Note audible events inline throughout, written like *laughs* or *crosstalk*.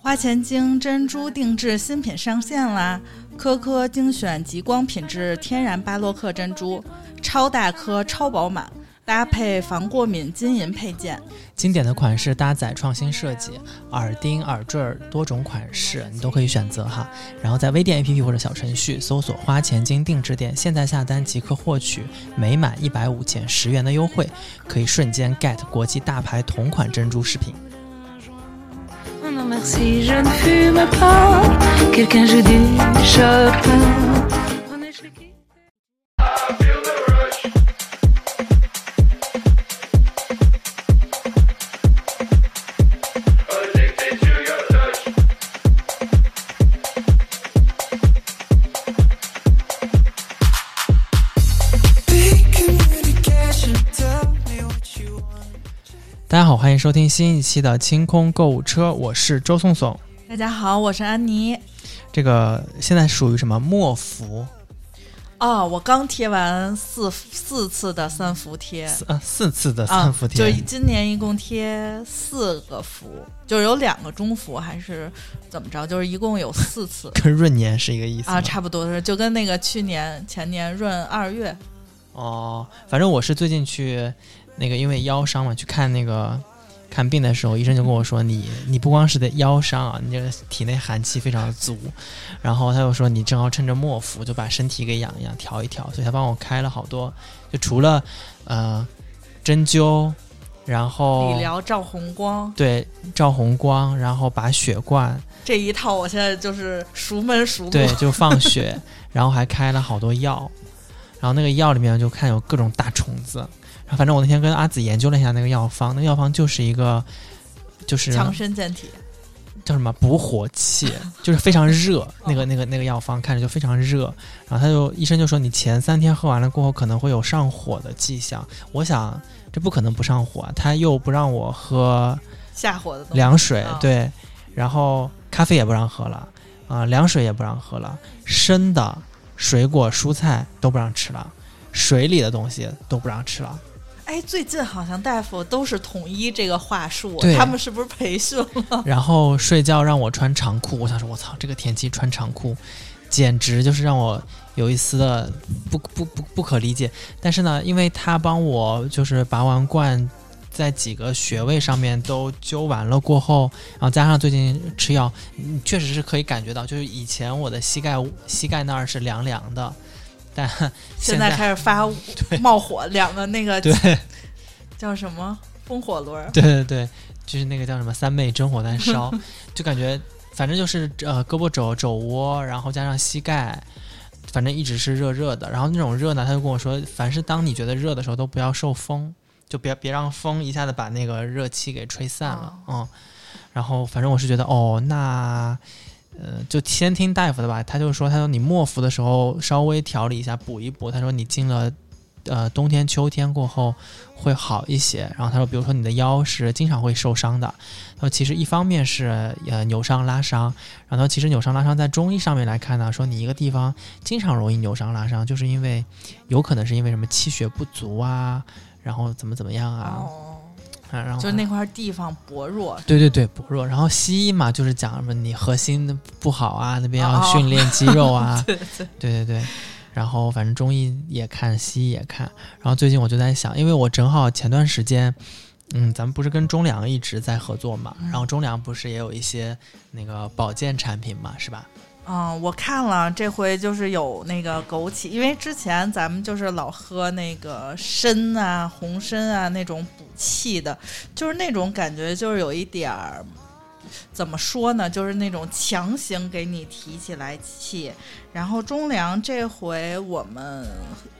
花钱精珍珠定制新品上线啦！颗颗精选极光品质天然巴洛克珍珠，超大颗、超饱满，搭配防过敏金银配件。经典的款式搭载创新设计，耳钉、耳坠儿多种款式你都可以选择哈。然后在微店 APP 或者小程序搜索“花钱精定制店”，现在下单即可获取每满一百五减十元的优惠，可以瞬间 get 国际大牌同款珍珠饰品。大家好，欢迎收听新一期的清空购物车，我是周颂颂。大家好，我是安妮。这个现在属于什么末伏？哦，我刚贴完四四次的三伏贴。四呃四次的啊三伏，贴，就是今年一共贴四个伏，就是有两个中伏，还是怎么着？就是一共有四次 *laughs* 跟闰年是一个意思啊，差不多是就跟那个去年前年闰二月哦，反正我是最近去那个因为腰伤嘛，去看那个看病的时候，医生就跟我说，你你不光是的腰伤啊，你这个体内寒气非常的足，然后他又说你正好趁着末伏就把身体给养一养，调一调，所以他帮我开了好多，就除了呃针灸，然后理疗照红光。对照红光，然后拔血罐，这一套，我现在就是熟门熟路。对，就放血，*laughs* 然后还开了好多药，然后那个药里面就看有各种大虫子，然后反正我那天跟阿紫研究了一下那个药方，那个药方就是一个就是强身健体。叫什么补火气，*laughs* 就是非常热，那个那个那个药方看着就非常热，然后他就医生就说你前三天喝完了过后可能会有上火的迹象，我想这不可能不上火啊，他又不让我喝下火的凉水，啊对，然后咖啡也不让喝了，啊、凉水也不让喝了，生的水果蔬菜都不让吃了，水里的东西都不让吃了。哎，最近好像大夫都是统一这个话术，他们是不是培训了？*laughs* 然后睡觉让我穿长裤，我想说，我操，这个天气穿长裤，简直就是让我有一丝的不不不不可理解。但是呢，因为他帮我就是拔完罐，在几个穴位上面都灸完了过后，然后加上最近吃药，嗯确实是可以感觉到，就是以前我的膝盖膝盖那儿是凉凉的，但 *laughs* 现在在开始发 *laughs* 冒火，两个那个对叫什么风火轮儿？*laughs* 对对对，就是那个叫什么三昧真火燃烧，就感觉反正就是呃胳膊肘肘窝，然后加上膝盖，反正一直是热热的。然后那种热呢，他就跟我说，凡是当你觉得热的时候，都不要受风，就别别让风一下子把那个热气给吹散了。嗯，然后反正我是觉得哦，那。呃，就先听大夫的吧。他就说，他说你末伏的时候稍微调理一下，补一补。他说你进了呃冬天、秋天过后会好一些。然后他说，比如说你的腰是经常会受伤的，他说其实一方面是呃扭伤拉伤，然后其实扭伤拉伤在中医上面来看呢，说你一个地方经常容易扭伤拉伤，就是因为有可能是因为什么气血不足啊，然后怎么怎么样啊，啊然后就是那块地方薄弱。对对对，薄弱。然后西医嘛，就是讲什么你核心不好啊，那边要哦训练肌肉啊，*laughs* 对对，对对对。然后反正中医也看，西医也看。然后最近我就在想，因为我正好前段时间，嗯，咱们不是跟中粮一直在合作嘛，嗯然后中粮不是也有一些那个保健产品嘛，是吧？嗯，我看了，这回就是有那个枸杞，因为之前咱们就是老喝那个参啊、红参啊那种补气的，就是那种感觉，就是有一点儿。怎么说呢？就是那种强行给你提起来气，然后中粮这回我们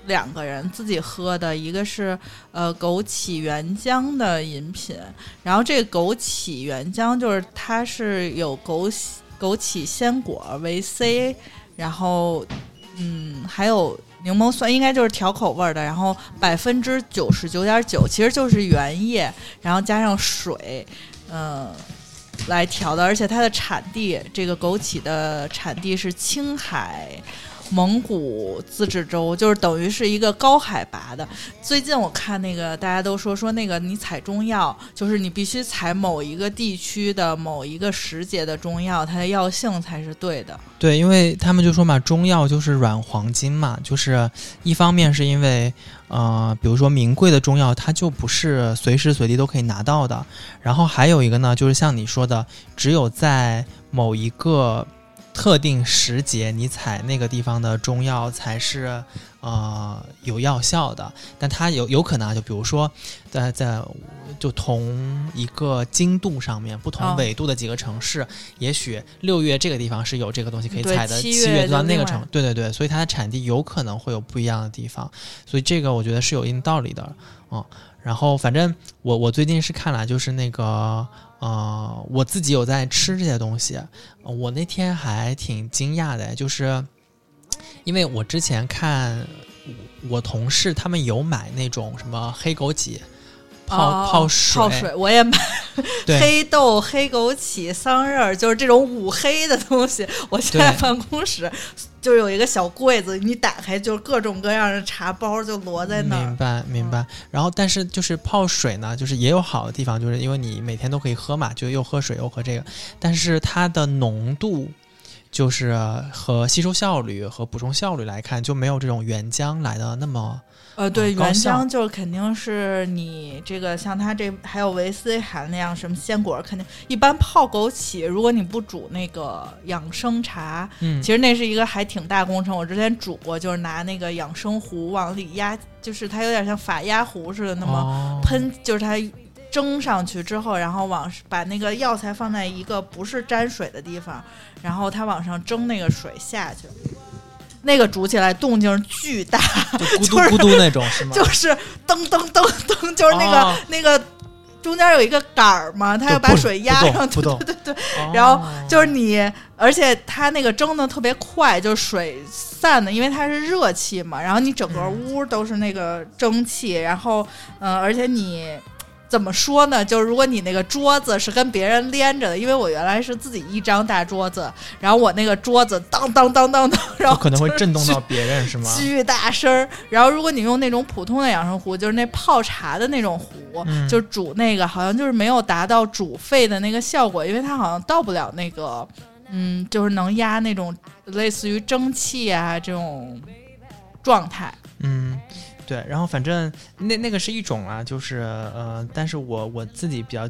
两个人自己喝的，一个是呃枸杞原浆的饮品，然后这个枸杞原浆就是它是有枸杞枸杞鲜果维 C，然后嗯还有柠檬酸，应该就是调口味的，然后百分之九十九点九其实就是原液，然后加上水，嗯、来调的，而且它的产地，这个枸杞的产地是青海蒙古自治州，就是等于是一个高海拔的。最近我看那个大家都说说那个你采中药，就是你必须采某一个地区的某一个时节的中药，它的药性才是对的。对，因为他们就说嘛，中药就是软黄金嘛，就是一方面是因为呃，比如说名贵的中药，它就不是随时随地都可以拿到的。然后还有一个呢，就是像你说的，只有在某一个特定时节，你采那个地方的中药才是呃有药效的。但它有有可能啊，就比如说在在就同一个经度上面，不同哦纬度的几个城市，也许六月这个地方是有这个东西可以采的，七月就到那个城，对对对，所以它的产地有可能会有不一样的地方，所以这个我觉得是有一定道理的，嗯。然后反正我我最近是看了，就是那个啊，我自己有在吃这些东西，我那天还挺惊讶的，就是因为我之前看我同事他们有买那种什么黑枸杞泡、哦泡水，泡水我也买 *laughs* 黑豆、黑枸杞、桑葚儿，就是这种五黑的东西。我现在办公室就有一个小柜子，你打开就是各种各样的茶包就摞在那儿明。白明白。然后，但是就是泡水呢，就是也有好的地方，就是因为你每天都可以喝嘛，就又喝水又喝这个，但是它的浓度。就是和吸收效率和补充效率来看，就没有这种原浆来的那么呃，对，原浆就是肯定是你这个像它这还有维 C 含量，什么鲜果肯定一般泡枸杞，如果你不煮那个养生茶，嗯。其实那是一个还挺大工程。我之前煮过，就是拿那个养生壶往里压，就是它有点像法压壶似的，那么哦。喷，就是它蒸上去之后，然后往把那个药材放在一个不是沾水的地方，然后它往上蒸那个水下去，那个煮起来动静巨大，就 *laughs* 咕嘟咕嘟那种是吗？就是噔噔噔噔，就是那个、哦那个中间有一个杆儿嘛，它要把水压上去，*laughs* 对对对。哦然后就是你，而且它那个蒸的特别快，就是水散的，因为它是热气嘛，然后你整个嗯屋都是那个蒸汽，然后嗯、呃而且你。怎么说呢？就是如果你那个桌子是跟别人连着的，因为我原来是自己一张大桌子，然后我那个桌子当当当当当，然后可能会震动到别人是吗？巨大声儿。然后如果你用那种普通的养生壶，就是那泡茶的那种壶，嗯就煮那个，好像就是没有达到煮沸的那个效果，因为它好像到不了那个，嗯，就是能压那种类似于蒸汽啊这种状态。嗯，对，然后反正那那个是一种啊，就是呃，但是我我自己比较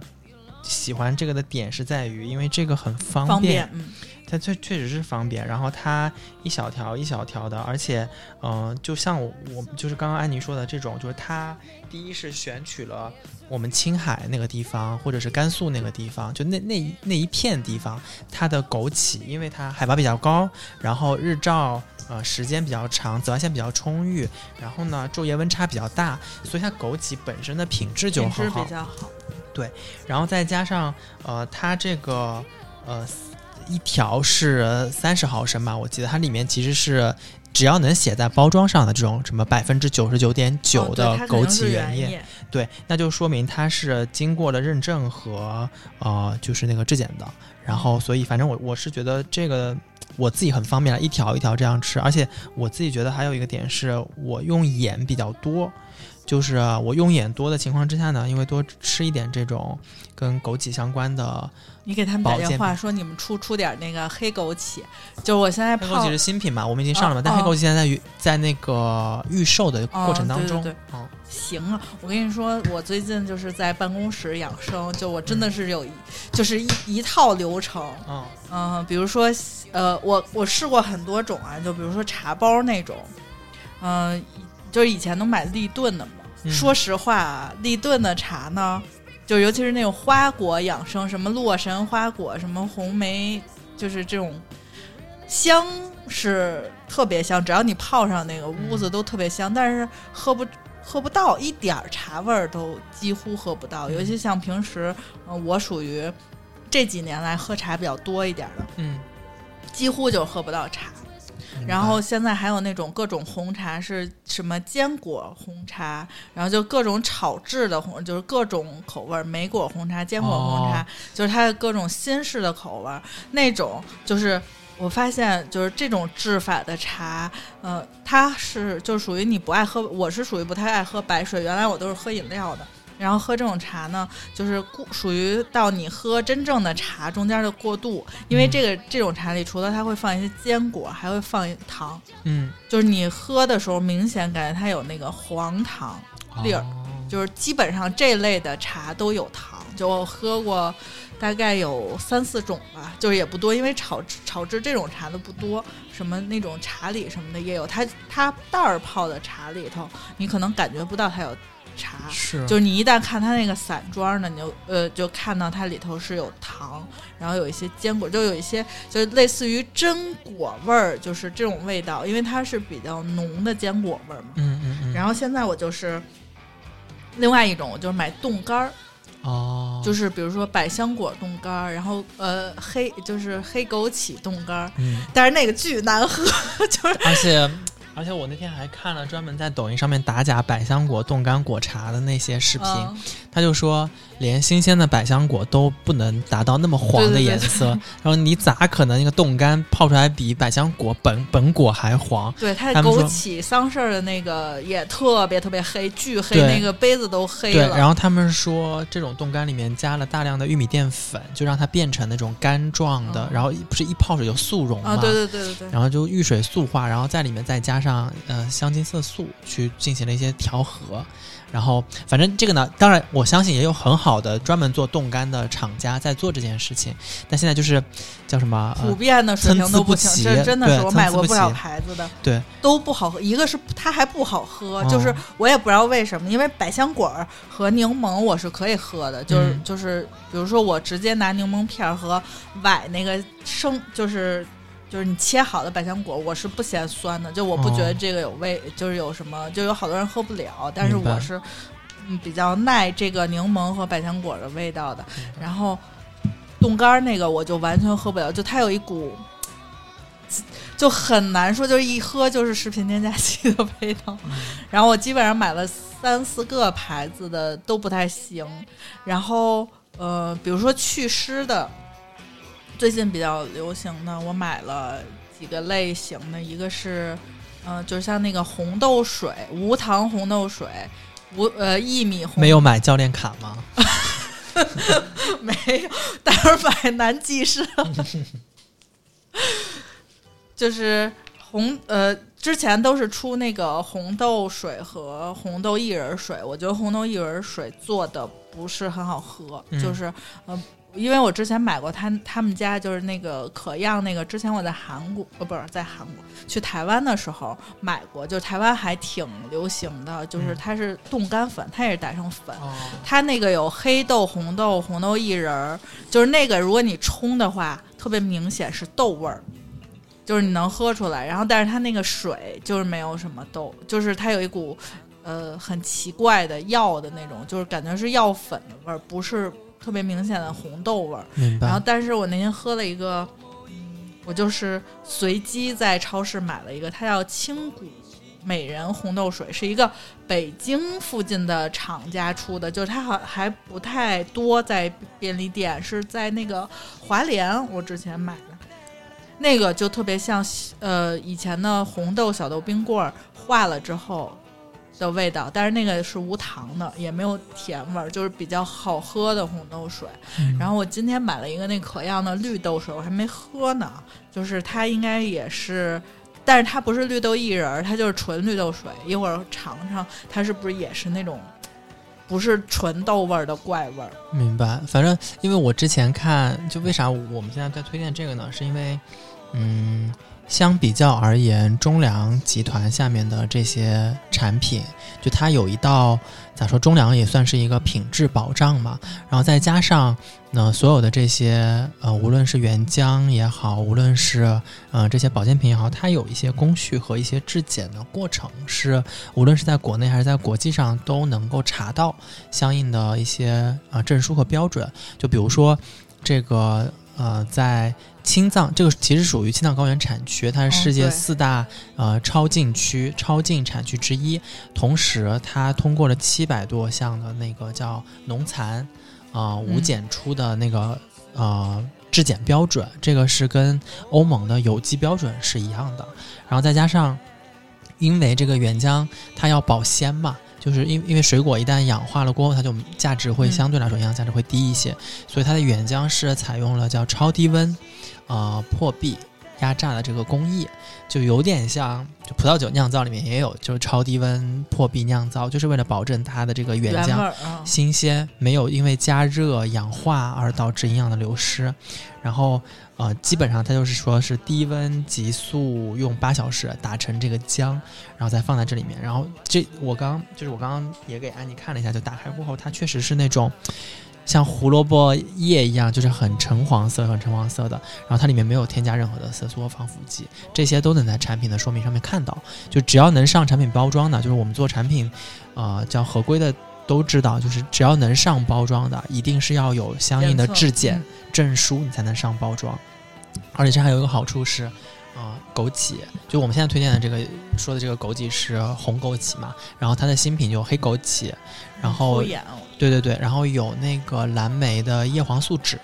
喜欢这个的点是在于，因为这个很方方便，嗯，它确确实是方便，然后它一小条一小条的，而且，嗯、就像我我就是刚刚安妮说的这种，就是它第一是选取了我们青海那个地方，或者是甘肃那个地方，就那那一那一片地方，它的枸杞，因为它海拔比较高，然后日照呃时间比较长，紫外线比较充裕，然后呢昼夜温差比较大，所以它枸杞本身的品质就好品质比。较好。对然后再加上呃，它这个呃一条是三十毫升吧，我记得它里面其实是只要能写在包装上的这种什么百分之九十九点九的枸杞原液，对，那就说明它是经过了认证和呃就是那个质检的。然后所以反正我我是觉得这个。我自己很方便了，一条一条这样吃，而且我自己觉得还有一个点是我用盐比较多，就是我用眼多的情况之下呢，因为多吃一点这种跟枸杞相关的，你给他们打电话说你们出出点那个黑枸杞，就是我现在泡黑枸杞是新品嘛，我们已经上了嘛，哦但黑枸哦杞现在在预在那个预售的过程当中，哦对对嗯行啊，我跟你说，我最近就是在办公室养生，就我真的是有一，就是一一套流程。嗯嗯、比如说，呃，我我试过很多种啊，就比如说茶包那种，嗯、就是以前能买立顿的嘛。嗯说实话啊，立顿的茶呢，就尤其是那种花果养生，什么洛神花果，什么红梅，就是这种香是特别香，只要你泡上那个屋子都特别香，但是喝不。喝不到一点儿茶味儿，都几乎喝不到。尤其像平时，呃，我属于这几年来喝茶比较多一点儿的，嗯，几乎就喝不到茶。然后现在还有那种各种红茶，是什么坚果红茶，然后就各种炒制的红，就是各种口味儿，莓果红茶、坚果红茶，哦就是它的各种新式的口味儿，那种就是我发现就是这种制法的茶，呃，它是就属于你不爱喝，我是属于不太爱喝白水，原来我都是喝饮料的。然后喝这种茶呢，就是过属于到你喝真正的茶中间的过渡，因为这个这种茶里除了它会放一些坚果，还会放糖，嗯，就是你喝的时候明显感觉它有那个黄糖粒儿，哦就是基本上这类的茶都有糖。就我喝过大概有三四种吧，就是也不多，因为炒制炒制这种茶的不多，什么那种茶里什么的也有，它它袋儿泡的茶里头，你可能感觉不到它有茶。是就是你一旦看它那个散装的，你就呃就看到它里头是有糖，然后有一些坚果，就有一些就类似于榛果味儿，就是这种味道，因为它是比较浓的坚果味儿嘛。嗯嗯嗯，然后现在我就是另外一种，我就是买冻干儿，哦，就是比如说百香果冻干儿，然后呃黑就是黑枸杞冻干儿，嗯，但是那个巨难喝，*laughs* 就是而且而且我那天还看了专门在抖音上面打假百香果冻干果茶的那些视频，嗯。他就说连新鲜的百香果都不能达到那么黄的颜色，然后你咋可能那个冻干泡出来比百香果本 *laughs* 本果还黄？对，它他枸杞桑葚的那个也特别特别黑，巨黑，那个杯子都黑对，了。然后他们说这种冻干里面加了大量的玉米淀粉，就让它变成那种干状的，嗯。然后不是一泡水就速溶嘛，啊，对对对对对，然后就遇水速化，然后在里面再加上呃香精色素去进行了一些调和，然后反正这个呢，当然我相信也有很好的专门做冻干的厂家在做这件事情，但现在就是叫什么普呃遍的水平都不齐这真的是我买过不少牌子的，对都不好喝。一个是它还不好喝，哦就是我也不知道为什么，因为百香果儿和柠檬我是可以喝的，就是、嗯。就是，比如说我直接拿柠檬片儿和崴那个生，就是就是你切好的百香果，我是不嫌酸的，就我不觉得哦这个有味，就是有什么，就有好多人喝不了，但是我是嗯比较耐这个柠檬和百香果的味道的，然后冻干儿那个我就完全喝不了，就它有一股。就很难说，就是一喝就是食品添加剂的味道。*laughs* 然后我基本上买了三四个牌子的都不太行。然后呃，比如说祛湿的，最近比较流行的，我买了几个类型的，一个是呃，就像那个红豆水，无糖红豆水，无呃薏米红没有买教练卡吗？*laughs* 没有，待会儿买南极市。就是红呃，之前都是出那个红豆水和红豆薏仁水，我觉得红豆薏仁水做的不是很好喝，嗯就是呃。因为我之前买过他他们家就是那个可漾那个，之前我在韩国呃不是在韩国去台湾的时候买过，就台湾还挺流行的，就是嗯它是冻干粉，它也是打成粉，哦，它那个有黑豆、红豆、红豆薏仁儿，就是那个如果你冲的话，特别明显是豆味儿，就是你能喝出来。然后，但是它那个水就是没有什么豆，就是它有一股呃很奇怪的药的那种，就是感觉是药粉的味儿，不是特别明显的红豆味儿。然后，但是我那天喝了一个，嗯，我就是随机在超市买了一个，它叫青谷美人红豆水，是一个北京附近的厂家出的，就是它好还不太多在便利店，是在那个华联，我之前买的。那个就特别像呃以前的红豆小豆冰棍儿化了之后的味道，但是那个是无糖的，也没有甜味儿，就是比较好喝的红豆水。嗯然后我今天买了一个那可样的绿豆水，我还没喝呢。就是它应该也是，但是它不是绿豆薏仁儿，它就是纯绿豆水。一会儿尝尝，它是不是也是那种不是纯豆味儿的怪味儿？明白，反正因为我之前看，就为啥我们现在在推荐这个呢？是因为，嗯，相比较而言，中粮集团下面的这些产品，就它有一道咋说，中粮也算是一个品质保障嘛。然后再加上呢，所有的这些呃，无论是原浆也好，无论是呃这些保健品也好，它有一些工序和一些质检的过程，是无论是在国内还是在国际上都能够查到相应的一些啊、证书和标准。就比如说这个呃，在青藏这个其实属于青藏高原产区，它是世界四大、呃超禁区、超禁产区之一。同时，它通过了七百多项的那个叫农残啊、呃无嗯检出的那个呃质检标准，这个是跟欧盟的有机标准是一样的。然后再加上，因为这个原浆它要保鲜嘛，就是因因为水果一旦氧化了过后，它就价值会嗯。相对来说营养价值会低一些，所以它的原浆是采用了叫超低温，呃破壁压榨的这个工艺，就有点像就葡萄酒酿造里面也有，就是超低温破壁酿造，就是为了保证它的这个原浆新鲜，没有因为加热氧化而导致营养的流失。然后呃，基本上它就是说是低温急速用八小时打成这个浆，然后再放在这里面。然后这我刚就是我刚刚也给安妮看了一下，就打开过后，它确实是那种。像胡萝卜叶一样，就是很橙黄色、很橙黄色的，然后它里面没有添加任何的色素和防腐剂，这些都能在产品的说明上面看到。就只要能上产品包装的，就是我们做产品，呃，叫合规的都知道，就是只要能上包装的，一定是要有相应的质检嗯证书，你才能上包装。而且这还有一个好处是，啊、枸杞，就我们现在推荐的这个说的这个枸杞是红枸杞嘛，然后它的新品就有黑枸杞，然后对对对，然后有那个蓝莓的叶黄素酯，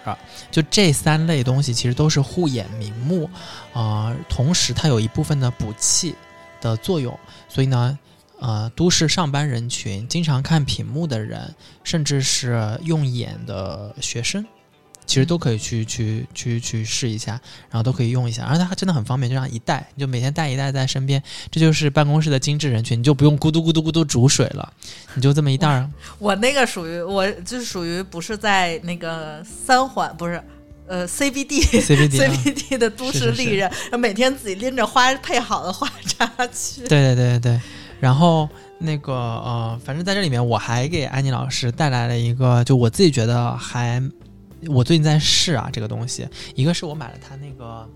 就这三类东西其实都是护眼明目，啊，同时它有一部分的补气的作用，所以呢，呃，都市上班人群、经常看屏幕的人，甚至是用眼的学生。其实都可以去去去去试一下，然后都可以用一下，而且它真的很方便，就这样一袋，你就每天带一袋在身边，这就是办公室的精致人群，你就不用咕嘟咕嘟咕嘟煮水了，你就这么一袋儿，我那个属于我就是属于不是在那个三环，不是呃 CBD CBD 啊 *laughs* CBD 的都是是是市丽人，每天自己拎着花配好的花茶去。对对对对对，然后那个呃，反正在这里面我还给安妮老师带来了一个，就我自己觉得还，我最近在试啊这个东西，一个是我买了它那个。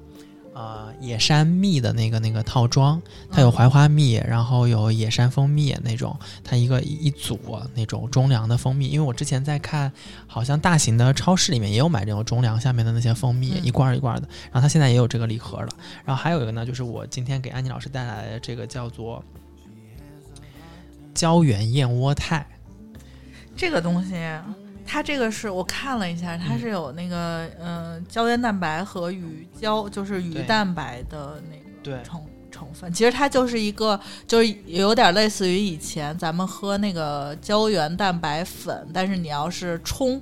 呃，野山蜜的那个那个套装，它有槐花蜜，然后有野山蜂蜜那种，它一个一组那种中粮的蜂蜜。因为我之前在看，好像大型的超市里面也有买这种中粮下面的那些蜂蜜，嗯一罐儿一罐儿的。然后它现在也有这个礼盒了。然后还有一个呢，就是我今天给安妮老师带来的这个叫做胶原燕窝肽。这个东西，它这个是我看了一下，它是有那个嗯、呃胶原蛋白和鱼胶，就是鱼蛋白的那个成成分。其实它就是一个，就是有点类似于以前咱们喝那个胶原蛋白粉，但是你要是冲。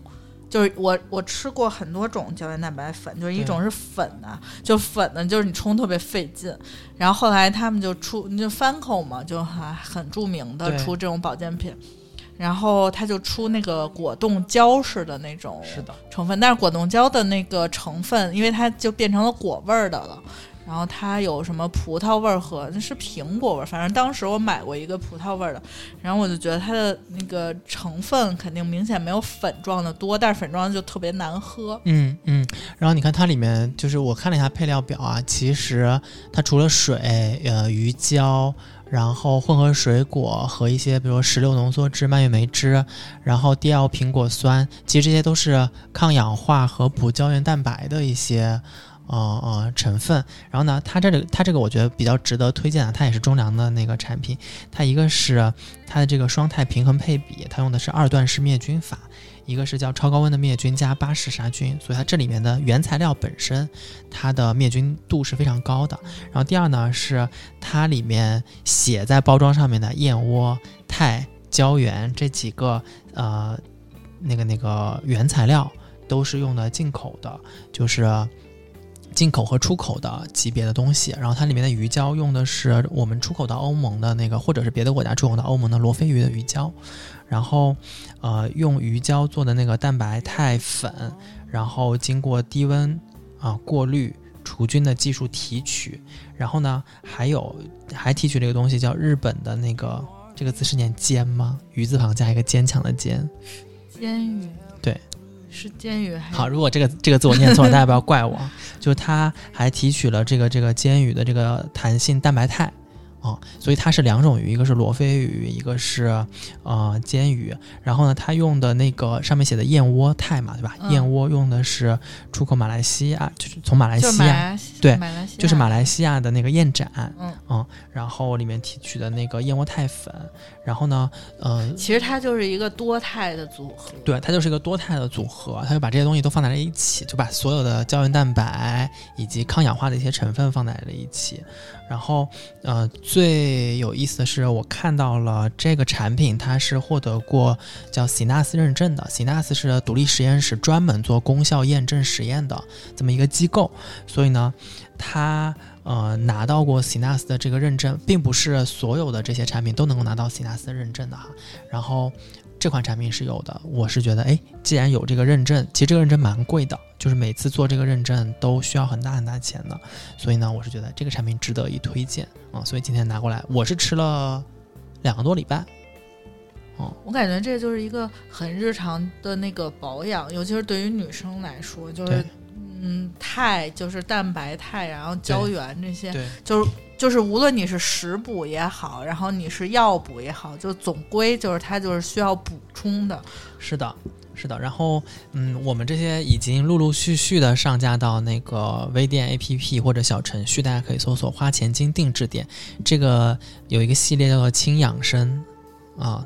就是我我吃过很多种胶原蛋白粉，就是一种是粉的、就粉的，就是你冲特别费劲。然后后来他们就出，就 Fanco 嘛，就还很著名的出这种保健品。然后它就出那个果冻胶似的那种的，成分，但是果冻胶的那个成分，因为它就变成了果味儿的了。然后它有什么葡萄味儿和那是苹果味儿，反正当时我买过一个葡萄味儿的，然后我就觉得它的那个成分肯定明显没有粉状的多，但是粉状的就特别难喝。嗯嗯。然后你看它里面，就是我看了一下配料表啊，其实它除了水、呃鱼胶。然后混合水果和一些，比如说石榴浓缩汁、蔓越莓汁，然后 DL 苹果酸，其实这些都是抗氧化和补胶原蛋白的一些呃呃成分。然后呢，它这里它这个我觉得比较值得推荐啊，它也是中粮的那个产品。它一个是它的这个双肽平衡配比，它用的是二段式灭菌法。一个是叫超高温的灭菌加巴氏杀菌，所以它这里面的原材料本身，它的灭菌度是非常高的。然后第二呢是它里面写在包装上面的燕窝、肽、胶原这几个呃那个那个原材料都是用的进口的，就是。进口和出口的级别的东西，然后它里面的鱼胶用的是我们出口到欧盟的那个，或者是别的国家出口到欧盟的罗非鱼的鱼胶，然后呃用鱼胶做的那个蛋白肽粉，然后经过低温啊、过滤除菌的技术提取，然后呢还有还提取了一个东西叫日本的那个这个字是念坚吗？鱼字旁加一个坚强的坚。煎鱼，对，是煎鱼还是好，如果这个这个字我念错了，大家不要怪我。就它还提取了这个这个煎鱼的这个弹性蛋白肽，啊、所以它是两种鱼，一个是罗非鱼，一个是呃煎鱼。然后呢，它用的那个上面写的燕窝肽嘛，对吧？嗯燕窝用的是出口马来西亚，就是从马来西亚，西对就是马来西亚的那个燕盏，嗯然后里面提取的那个燕窝肽粉，然后呢，呃，其实它就是一个多肽的组合。对，它就是一个多肽的组合，它就把这些东西都放在了一起，就把所有的胶原蛋白以及抗氧化的一些成分放在了一起。然后，呃，最有意思的是，我看到了这个产品，它是获得过叫喜纳斯认证的。喜纳斯是独立实验室专门做功效验证实验的这么一个机构，所以呢，它呃拿到过喜纳斯的这个认证，并不是所有的这些产品都能够拿到喜纳斯认证的哈。然后这款产品是有的，我是觉得，哎，既然有这个认证，其实这个认证蛮贵的，就是每次做这个认证都需要很大很大钱的，所以呢，我是觉得这个产品值得一推荐啊、所以今天拿过来，我是吃了两个多礼拜，我感觉这就是一个很日常的那个保养，尤其是对于女生来说，就是对嗯，肽就是蛋白肽，然后胶原这些，对就是就是无论你是食补也好，然后你是药补也好，就总归就是它就是需要补充的。是的，是的。然后，嗯，我们这些已经陆陆续续的上架到那个微店 APP 或者小程序，大家可以搜索“花钱精定制店”。这个有一个系列叫做“轻养生”，啊，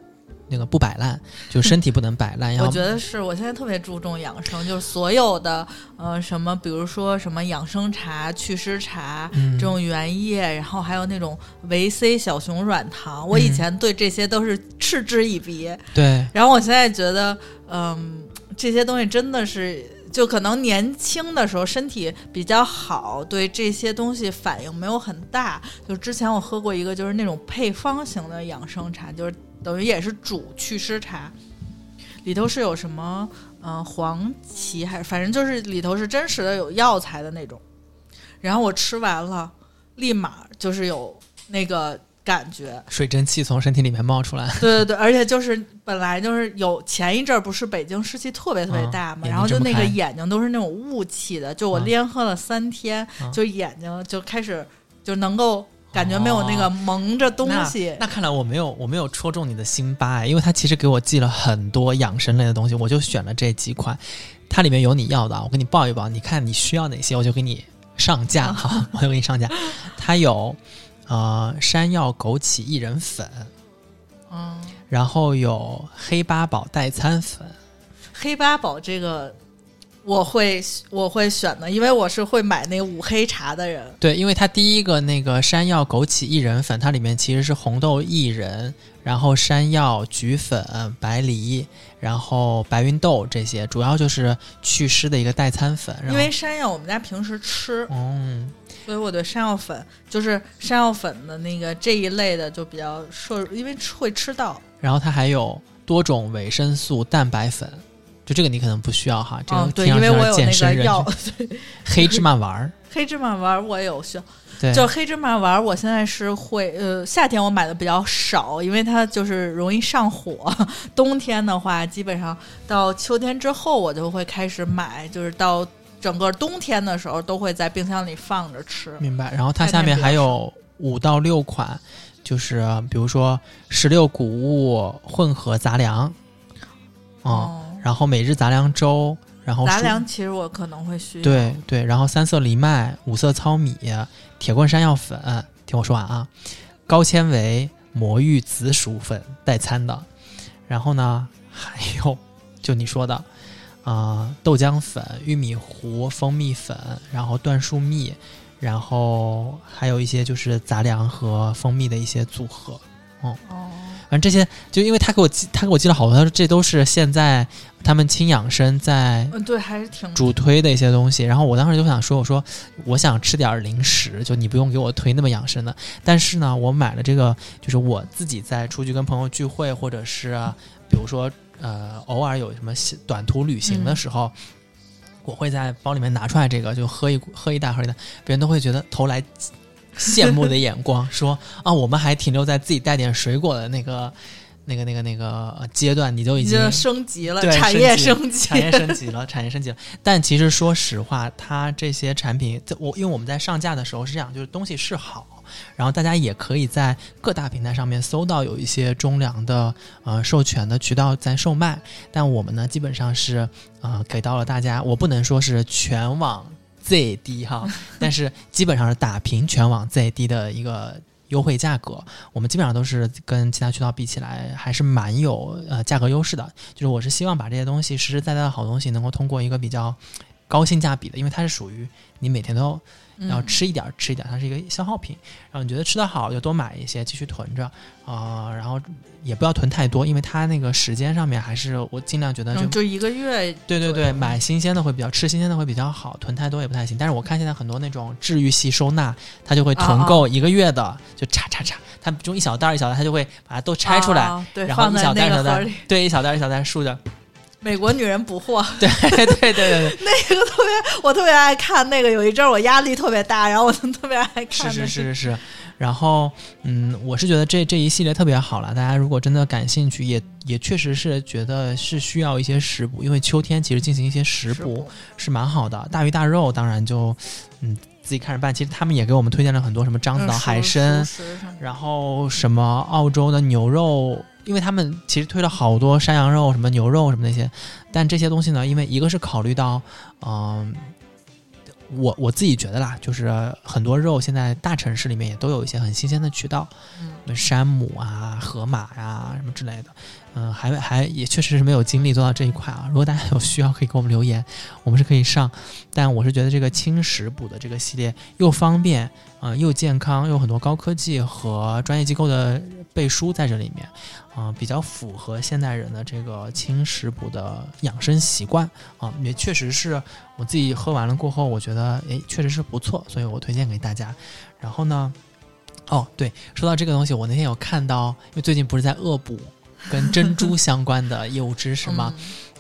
那个不摆烂，就身体不能摆烂。我觉得是我现在特别注重养生，就是所有的呃什么，比如说什么养生茶、祛湿茶。嗯这种原液，然后还有那种维 C 小熊软糖，我以嗯前对这些都是嗤之以鼻，对然后我现在觉得，嗯，这些东西真的是，就可能年轻的时候身体比较好，对这些东西反应没有很大。就之前我喝过一个，就是那种配方型的养生茶，就是等于也是煮祛湿茶，里头是有什么，嗯、黄芪还反正就是里头是真实的有药材的那种。然后我吃完了，立马就是有那个感觉，水蒸气从身体里面冒出来，对对对，而且就是本来就是有前一阵儿不是北京湿气特别特别大嘛，嗯然后就那个眼睛都是那种雾气的，就我嗯连喝了三天，嗯就眼睛就开始就能够感觉没有那个蒙着东西。哦那看来我没有我没有戳中你的心巴哎，因为他其实给我寄了很多养生类的东西，我就选了这几款，它里面有你要的啊，我给你报一报，你看你需要哪些，我就给你上架 *laughs* 哈，我就给你上架。它有呃山药枸杞薏仁粉，嗯，然后有黑八宝代餐粉，黑八宝这个我会我会选的，因为我是会买那五黑茶的人。对，因为它第一个那个山药枸杞薏仁粉，它里面其实是红豆薏仁，然后山药、菊粉、白梨，然后白芸豆这些，主要就是祛湿的一个代餐粉。因为山药我们家平时吃，嗯，所以我对山药粉就是山药粉的那个这一类的就比较摄入，因为吃会吃到。然后它还有多种维生素蛋白粉，就这个你可能不需要哈，这个嗯，对，听因为我有那个药群，*laughs* 黑芝麻丸儿，*laughs* 黑芝麻丸儿我有需要，对，就黑芝麻丸儿，我现在是会呃夏天我买的比较少，因为它就是容易上火。*laughs* 冬天的话，基本上到秋天之后我就会开始买，就是到整个冬天的时候都会在冰箱里放着吃。明白。然后它下面还有五到六款，就是比如说石榴谷物混合杂粮，哦，哦，然后每日杂粮粥，然后杂粮其实我可能会需要。对对，然后三色藜麦、五色糙米、铁棍山药粉，听我说完啊，高纤维魔芋紫薯粉代餐的，然后呢还有就你说的啊、呃豆浆粉、玉米糊、蜂蜜粉，然后椴树蜜，然后还有一些就是杂粮和蜂蜜的一些组合。哦，反正这些，就因为他给我寄，他给我寄了好多，他说这都是现在他们轻养生在嗯，对，还是挺主推的一些东西。然后我当时就想说，我说我想吃点儿零食，就你不用给我推那么养生的。但是呢，我买了这个，就是我自己在出去跟朋友聚会，或者是啊 *laughs* 比如说呃偶尔有什么短途旅行的时候。我会在包里面拿出来这个，就喝一喝一大喝一袋，别人都会觉得投来羡慕的眼光，*laughs* 说啊，我们还停留在自己带点水果的那个那个那个那个呃阶段，你都已经升级了，产业升升级，产业升级了，*laughs* 产业升级了。但其实说实话，它这些产品，在我因为我们在上架的时候是这样，就是东西是好，然后大家也可以在各大平台上面搜到有一些中粮的呃授权的渠道在售卖。但我们呢，基本上是呃给到了大家，我不能说是全网最低哈，*laughs* 但是基本上是打平全网最低的一个。优惠价格，我们基本上都是跟其他渠道比起来，还是蛮有呃价格优势的。就是我是希望把这些东西实实在在的好东西，能够通过一个比较高性价比的，因为它是属于你每天都要嗯吃一点儿吃一点儿，它是一个消耗品。然后你觉得吃的好，就多买一些，继续囤着啊、然后也不要囤太多，因为它那个时间上面还是我尽量觉得就一个月，对对对，买新鲜的会比较吃新鲜的会比较好，囤太多也不太行。但是我看现在很多那种治愈系收纳，它就会囤够一个月的，就叉叉叉，它就一小袋儿一小袋儿，它就会把它都拆出来，然后一小袋儿一小袋对，一小袋儿一小袋儿竖着，美国女人捕获，对对对对对，*laughs* 那个特别，我特别爱看那个。有一阵儿我压力特别大，然后我就特别爱看。是是是是是。然后，嗯，我是觉得这这一系列特别好了，大家如果真的感兴趣，也也确实是觉得是需要一些食补，因为秋天其实进行一些食补是蛮好的。大鱼大肉当然就，嗯，自己看着办。其实他们也给我们推荐了很多什么獐子岛海参，嗯然后什么澳洲的牛肉，因为他们其实推了好多山羊肉、什么牛肉什么那些，但这些东西呢，因为一个是考虑到，嗯、我我自己觉得啦，就是很多肉现在大城市里面也都有一些很新鲜的渠道，嗯山姆啊、河马呀、什么之类的，嗯、还还也确实是没有精力做到这一块啊。如果大家有需要，可以给我们留言，我们是可以上。但我是觉得这个轻食补的这个系列又方便，呃，又健康，又有很多高科技和专业机构的背书在这里面，啊、比较符合现代人的这个轻食补的养生习惯啊、也确实是我自己喝完了过后，我觉得诶确实是不错，所以我推荐给大家。然后呢，哦对，说到这个东西，我那天有看到，因为最近不是在恶补跟珍珠相关的 *laughs* 业务知识吗？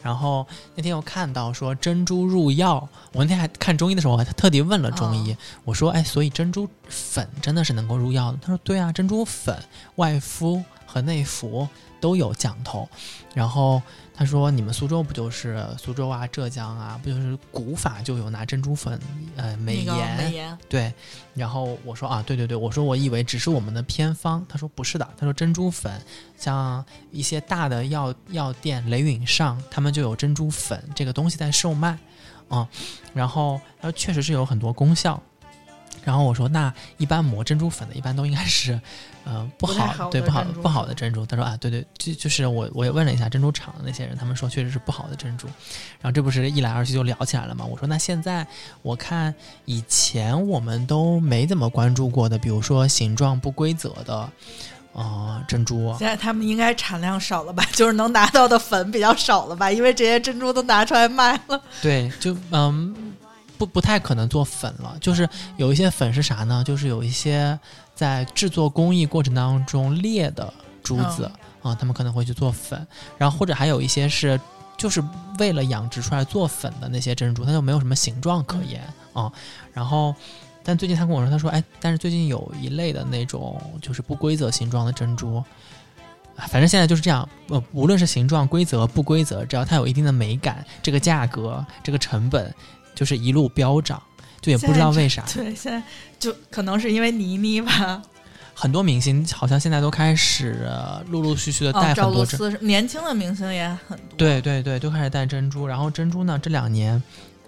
然后那天又看到说珍珠入药，我那天还看中医的时候，我还特地问了中医，我说：“哎，所以珍珠粉真的是能够入药的？”他说：“对啊，珍珠粉外敷和内服都有讲头。”然后他说：“你们苏州不就是苏州啊、浙江啊，不就是古法就有拿珍珠粉呃美那个颜？美颜，对，然后我说啊，对对对，我说我以为只是我们的偏方，他说不是的，他说珍珠粉，像一些大的药药店，雷允上他们就有珍珠粉这个东西在售卖，啊、然后他说确实是有很多功效。然后我说，那一般磨珍珠粉的，一般都应该是，呃，不不好，对，不好不好的珍珠。他说啊，对对，就就是我我也问了一下珍珠厂的那些人，他们说确实是不好的珍珠。然后这不是一来二去就聊起来了嘛？我说那现在我看以前我们都没怎么关注过的，比如说形状不规则的，呃，珍珠，现在他们应该产量少了吧？*laughs* 就是能拿到的粉比较少了吧？因为这些珍珠都拿出来卖了。对，就嗯，不不太可能做粉了。就是有一些粉是啥呢？就是有一些在制作工艺过程当中裂的珠子啊、他们可能会去做粉，然后或者还有一些是。就是为了养殖出来做粉的那些珍珠，它就没有什么形状可言啊、然后，但最近他跟我说，他说，哎，但是最近有一类的那种就是不规则形状的珍珠，啊反正现在就是这样，呃，无论是形状、规则、不规则，只要它有一定的美感，这个价格、这个成本就是一路飙涨，就也不知道为啥，对，现在就可能是因为倪妮吧，很多明星好像现在都开始、呃陆陆续续的哦戴，很多珍，思是年轻的明星也很多。对对对，都开始戴珍珠。然后珍珠呢，这两年，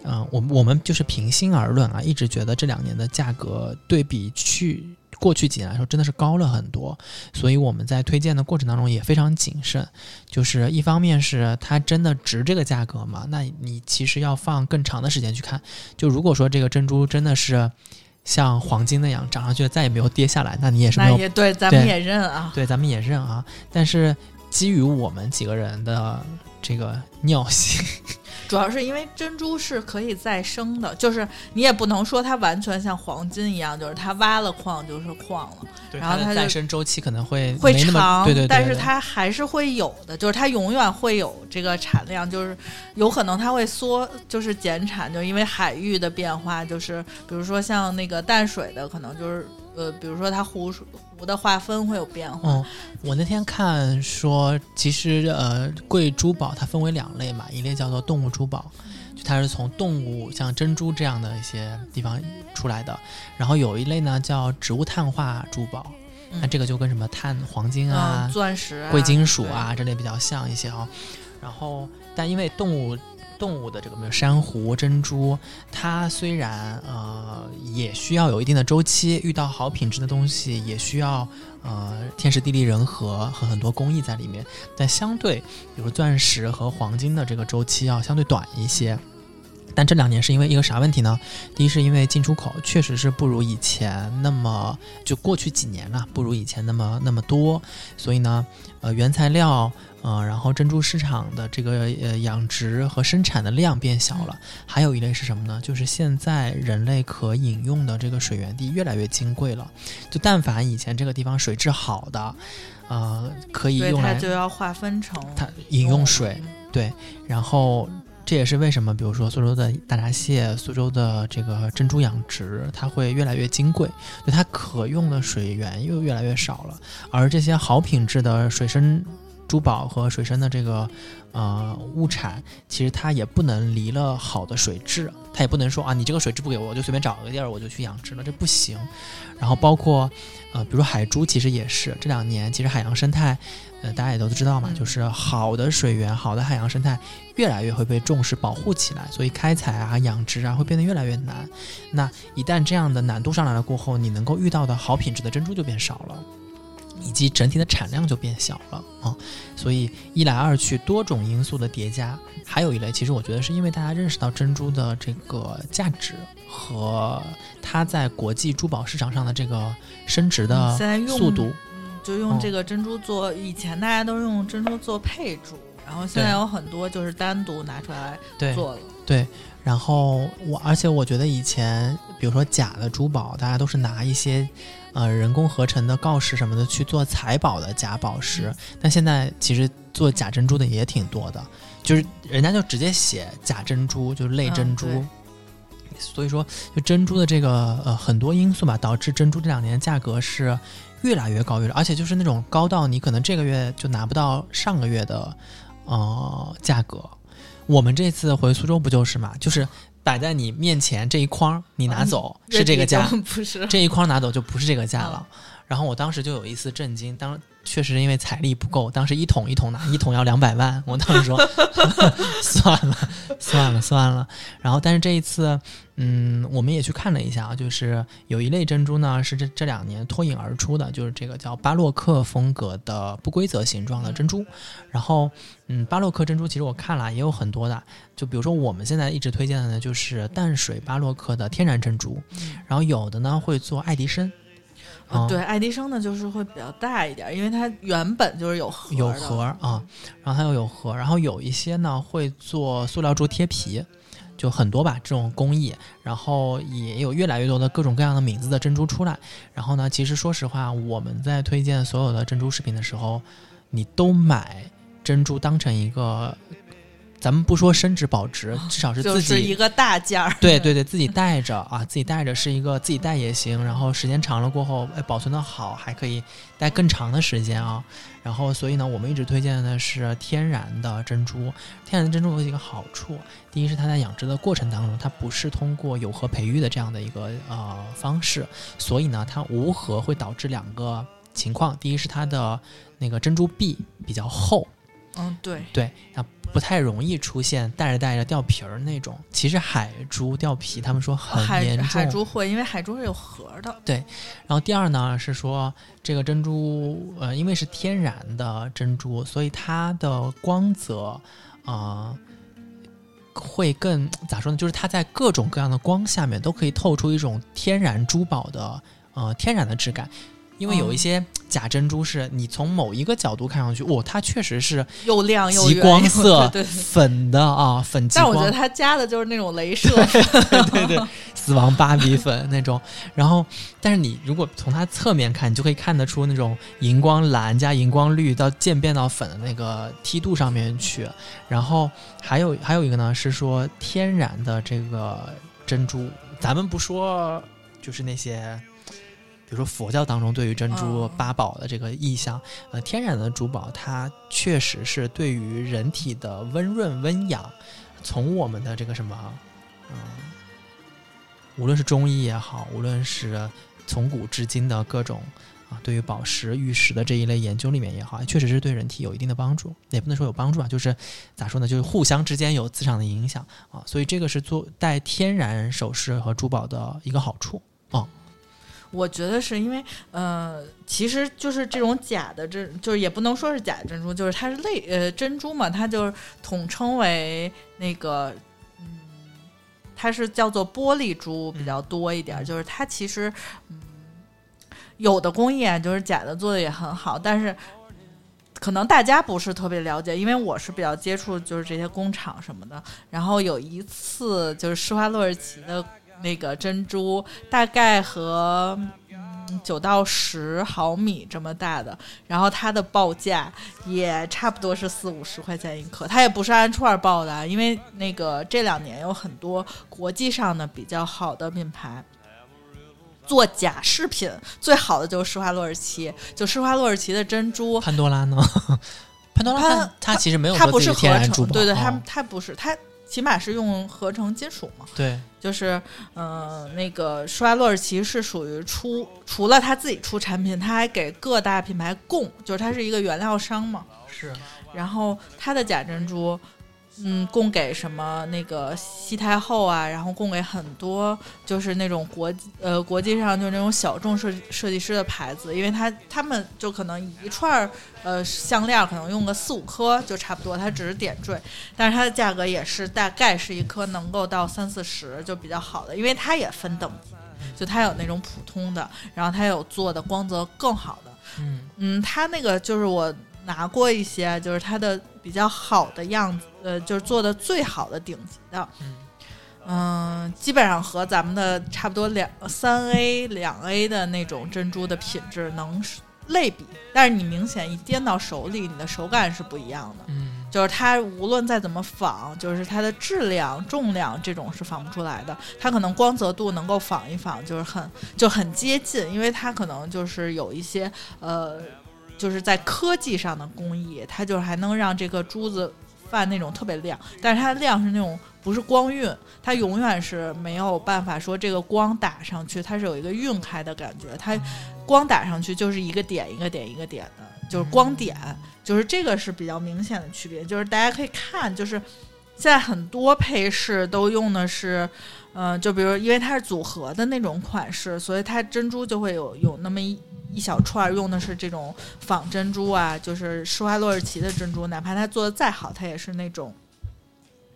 嗯、我我们就是平心而论啊，一直觉得这两年的价格对比去过去几年来说，真的是高了很多。所以我们在推荐的过程当中也非常谨慎，就是一方面是它真的值这个价格吗？那你其实要放更长的时间去看。就如果说这个珍珠真的是像黄金那样涨上去再也没有跌下来，那你也是没有那也对，咱们也认啊。对，咱们也认啊。但是基于我们几个人的这个尿性，主要是因为珍珠是可以再生的，就是你也不能说它完全像黄金一样，就是它挖了矿就是矿了，然后它的再生周期可能会会长，对对对，但是它还是会有的，就是它永远会有这个产量，就是有可能它会缩，就是减产，就因为海域的变化，就是比如说像那个淡水的，可能就是呃，比如说它湖湖的划分会有变化。嗯，我那天看说，其实呃，贵珠宝它分为两类嘛，一类叫做动物珠宝，就它是从动物像珍珠这样的一些地方出来的，然后有一类呢叫植物碳化珠宝，那嗯这个就跟什么碳黄金啊嗯、、钻石、啊、贵金属啊这类比较像一些啊。然后，但因为动物动物的这个比如珊瑚、珍珠，它虽然呃也需要有一定的周期，遇到好品质的东西也需要呃天时地利人和和很多工艺在里面，但相对比如钻石和黄金的这个周期要相对短一些。但这两年是因为一个啥问题呢？第一是因为进出口确实是不如以前那么，就过去几年了，不如以前那么那么多，所以呢，呃，原材料，呃，然后珍珠市场的这个呃养殖和生产的量变小了。还有一类是什么呢？就是现在人类可饮用的这个水源地越来越金贵了，就但凡以前这个地方水质好的，呃，可以用来就要划分成它饮用水，对，然后这也是为什么，比如说苏州的大闸蟹、苏州的这个珍珠养殖，它会越来越金贵，就它可用的水源又越来越少了。而这些好品质的水生珠宝和水生的这个呃物产，其实它也不能离了好的水质，它也不能说啊，你这个水质不给我，我就随便找个地儿我就去养殖了，这不行。然后包括呃，比如说海珠，其实也是这两年，其实海洋生态。呃，大家也都知道嘛，嗯就是好的水源、好的海洋生态越来越会被重视、保护起来，所以开采啊、养殖啊会变得越来越难。那一旦这样的难度上来了过后，你能够遇到的好品质的珍珠就变少了，以及整体的产量就变小了啊。所以一来二去，多种因素的叠加，还有一类，其实我觉得是因为大家认识到珍珠的这个价值和它在国际珠宝市场上的这个升值的速度。就用嗯这个珍珠做，以前大家都是用珍珠做配珠，然后现在有很多就是单独拿出来，做了。对，然后我，而且我觉得以前，比如说假的珠宝，大家都是拿一些呃人工合成的锆石什么的去做财宝的假宝石，但现在其实做假珍珠的也挺多的，就是人家就直接写假珍珠，就是类珍珠。嗯所以说，就珍珠的这个呃很多因素吧，导致珍珠这两年价格是越来越高，越来，而且就是那种高到你可能这个月就拿不到上个月的呃价格。我们这次回苏州不就是嘛，就是摆在你面前这一筐，你拿走是这个价，不是这一筐拿走就不是这个价了。然后我当时就有一丝震惊，当确实因为财力不够，当时一桶一桶拿，一桶要两百万，我当时说 *laughs* 算了算了算了。然后但是这一次，嗯，我们也去看了一下啊，就是有一类珍珠呢是这这两年脱颖而出的，就是这个叫巴洛克风格的不规则形状的珍珠。然后，嗯，巴洛克珍珠其实我看了也有很多的，就比如说我们现在一直推荐的呢，就是淡水巴洛克的天然珍珠，然后有的呢会做爱迪生。对爱迪生呢就是会比较大一点，因为它原本就是有盒有的盒儿啊，然后它又有盒，然后有一些呢会做塑料珠贴皮，就很多吧这种工艺，然后也有越来越多的各种各样的名字的珍珠出来。然后呢，其实说实话，我们在推荐所有的珍珠饰品的时候，你都买珍珠当成一个，咱们不说升值保值，至少是自己是一个大件儿。对对对，自己带着啊，自己带着是一个自己带也行，然后时间长了过后，哎，保存的好，还可以带更长的时间啊。然后，所以呢，我们一直推荐的是天然的珍珠。天然的珍珠有几个好处，第一是它在养殖的过程当中，它不是通过有核培育的这样的一个呃方式，所以呢，它无核会导致两个情况，第一是它的那个珍珠壁比较厚，嗯，对，对，它不太容易出现带着带着掉皮儿那种。其实海珠掉皮，他们说很海严重。海珠会，因为海珠是有核的。对然后第二呢是说，这个珍珠，呃，因为是天然的珍珠，所以它的光泽，呃，会更咋说呢？就是它在各种各样的光下面都可以透出一种天然珠宝的呃天然的质感。因为有一嗯些假珍珠是你从某一个角度看上去，哦，它确实是又亮又极光色。*laughs* 粉的啊，粉极光。但我觉得它加的就是那种镭 *laughs* 射对对，死亡芭比粉那种。然后，但是你如果从它侧面看，你就可以看得出那种荧光蓝加荧光绿到渐变到粉的那个梯度上面去。然后还有还有一个呢，是说天然的这个珍珠，咱们不说就是那些。比如说佛教当中对于珍珠嗯八宝的这个意象，呃，天然的珠宝它确实是对于人体的温润温养，从我们的这个什么，嗯、无论是中医也好，无论是从古至今的各种啊，对于宝石、玉石的这一类研究里面也好，确实是对人体有一定的帮助，也不能说有帮助啊，就是咋说呢，就是互相之间有磁场的影响啊，所以这个是做戴天然首饰和珠宝的一个好处。我觉得是因为，呃，其实就是这种假的珍，就是也不能说是假珍珠，就是它是类呃珍珠嘛，它就是统称为那个，嗯，它是叫做玻璃珠比较多一点就是它其实，嗯，有的工艺啊，就是假的做的也很好，但是。可能大家不是特别了解，因为我是比较接触就是这些工厂什么的。然后有一次就是施华洛世奇的那个珍珠，大概和嗯九到十毫米这么大的，然后它的报价也差不多是四五十块钱一克，它也不是按串儿报的啊，因为那个这两年有很多国际上的比较好的品牌。做假饰品最好的就是施华洛世奇，就施华洛世奇的珍珠，潘多拉呢？*laughs* 潘多拉它它它其实没有它不是天合成，然珠宝，对对，它哦它不是，它起码是用合成金属嘛。对，就是，呃，那个施华洛世奇是属于出除了他自己出产品，他还给各大品牌供，就是他是一个原料商嘛。是然后他的假珍珠，嗯，供给什么？那个西太后啊，然后供给很多就是那种国际呃国际上就那种小众设设计师的牌子，因为他他们就可能一串儿呃项链可能用个四五颗就差不多，它只是点缀，但是它的价格也是大概是一颗能够到三四十就比较好的，因为它也分等级，就它有那种普通的，然后它有做的光泽更好的。嗯。嗯，它那个就是我拿过一些，就是它的比较好的样子，呃，就是做的最好的顶级的，嗯嗯，基本上和咱们的差不多两三 A、两 A 的那种珍珠的品质能类比，但是你明显一掂到手里，你的手感是不一样的。嗯就是它无论再怎么仿，就是它的质量、重量这种是仿不出来的。它可能光泽度能够仿一仿，就是很就很接近，因为它可能就是有一些呃，就是在科技上的工艺，它就是还能让这个珠子泛那种特别亮，但是它的亮是那种不是光晕，它永远是没有办法说这个光打上去，它是有一个晕开的感觉，它光打上去就是一个点一个点一个点的，就是光点，就是这个是比较明显的区别，就是大家可以看，就是现在很多配饰都用的是，呃，就比如因为它是组合的那种款式，所以它珍珠就会有有那么一一小串儿用的是这种仿珍珠啊，就是施华洛世奇的珍珠，哪怕它做的再好，它也是那种。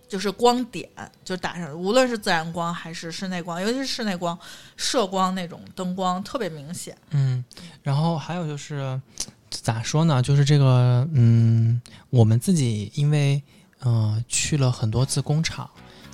就是光点就打上，无论是自然光还是室内光，尤其是室内光，射光那种灯光特别明显。嗯，然后还有就是咋说呢？就是这个，嗯，我们自己因为嗯、去了很多次工厂。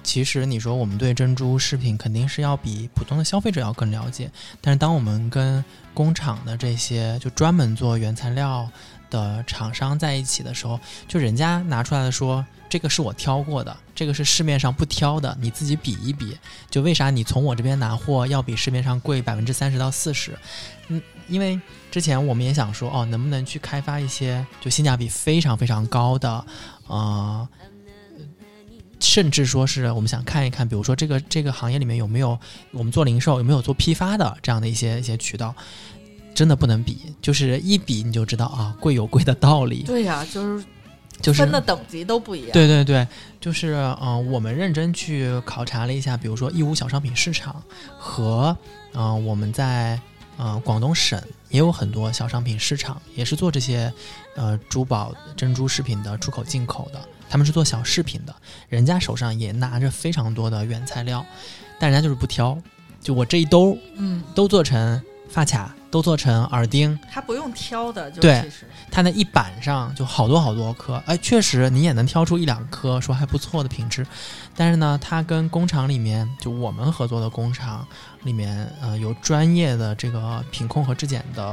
其实你说我们对珍珠饰品肯定是要比普通的消费者要更了解，但是当我们跟工厂的这些就专门做原材料的厂商在一起的时候，就人家拿出来的说这个是我挑过的，这个是市面上不挑的，你自己比一比，就为啥你从我这边拿货要比市面上贵百分之三十到四十？嗯，因为之前我们也想说，哦，能不能去开发一些就性价比非常非常高的，呃，甚至说是我们想看一看，比如说这个这个行业里面有没有我们做零售有没有做批发的这样的一些一些渠道，真的不能比，就是一比你就知道啊，贵有贵的道理，对呀、就是就是分的等级都不一样。对对对，就是嗯、呃我们认真去考察了一下，比如说义乌小商品市场和嗯、呃我们在呃广东省也有很多小商品市场，也是做这些呃珠宝、珍珠饰品的出口进口的，他们是做小饰品的，人家手上也拿着非常多的原材料，但人家就是不挑，就我这一兜嗯，都做成发卡，都做成耳钉，他不用挑的，就对它那一板上就好多好多颗，哎，确实你也能挑出一两颗说还不错的品质，但是呢，它跟工厂里面就我们合作的工厂里面，呃，有专业的这个品控和质检的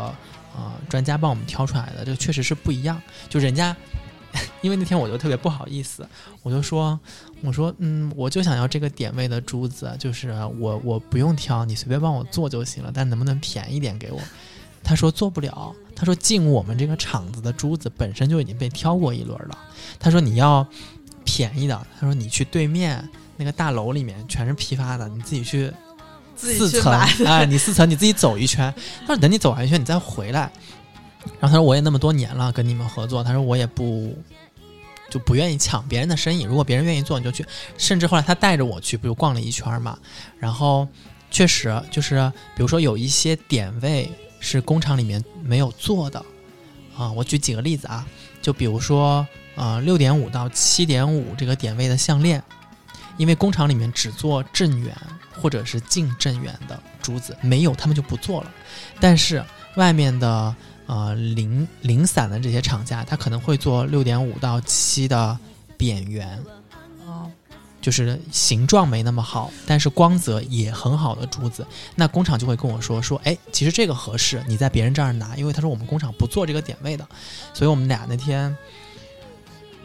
呃专家帮我们挑出来的，这确实是不一样。就人家 *laughs* 因为那天我就特别不好意思，我就说，我说，嗯，我就想要这个点位的珠子，就是我我不用挑，你随便帮我做就行了，但能不能便宜点给我？他说做不了，他说进我们这个厂子的珠子本身就已经被挑过一轮了，他说你要便宜的，他说你去对面那个大楼里面全是批发的，你自己去四层。哎，你四层你自己走一圈，他说等你走完一圈你再回来。然后他说我也那么多年了跟你们合作，他说我也不就不愿意抢别人的生意，如果别人愿意做你就去。甚至后来他带着我去，不就逛了一圈嘛。然后确实就是，比如说有一些点位是工厂里面没有做的啊、我举几个例子啊，就比如说呃六点五到七点五这个点位的项链，因为工厂里面只做正圆或者是近正圆的珠子，没有他们就不做了。但是外面的呃零零散的这些厂家，他可能会做六点五到七的扁圆，哦，就是形状没那么好，但是光泽也很好的珠子，那工厂就会跟我说说，哎，其实这个合适，你在别人这儿拿，因为他说我们工厂不做这个点位的，所以我们俩那天，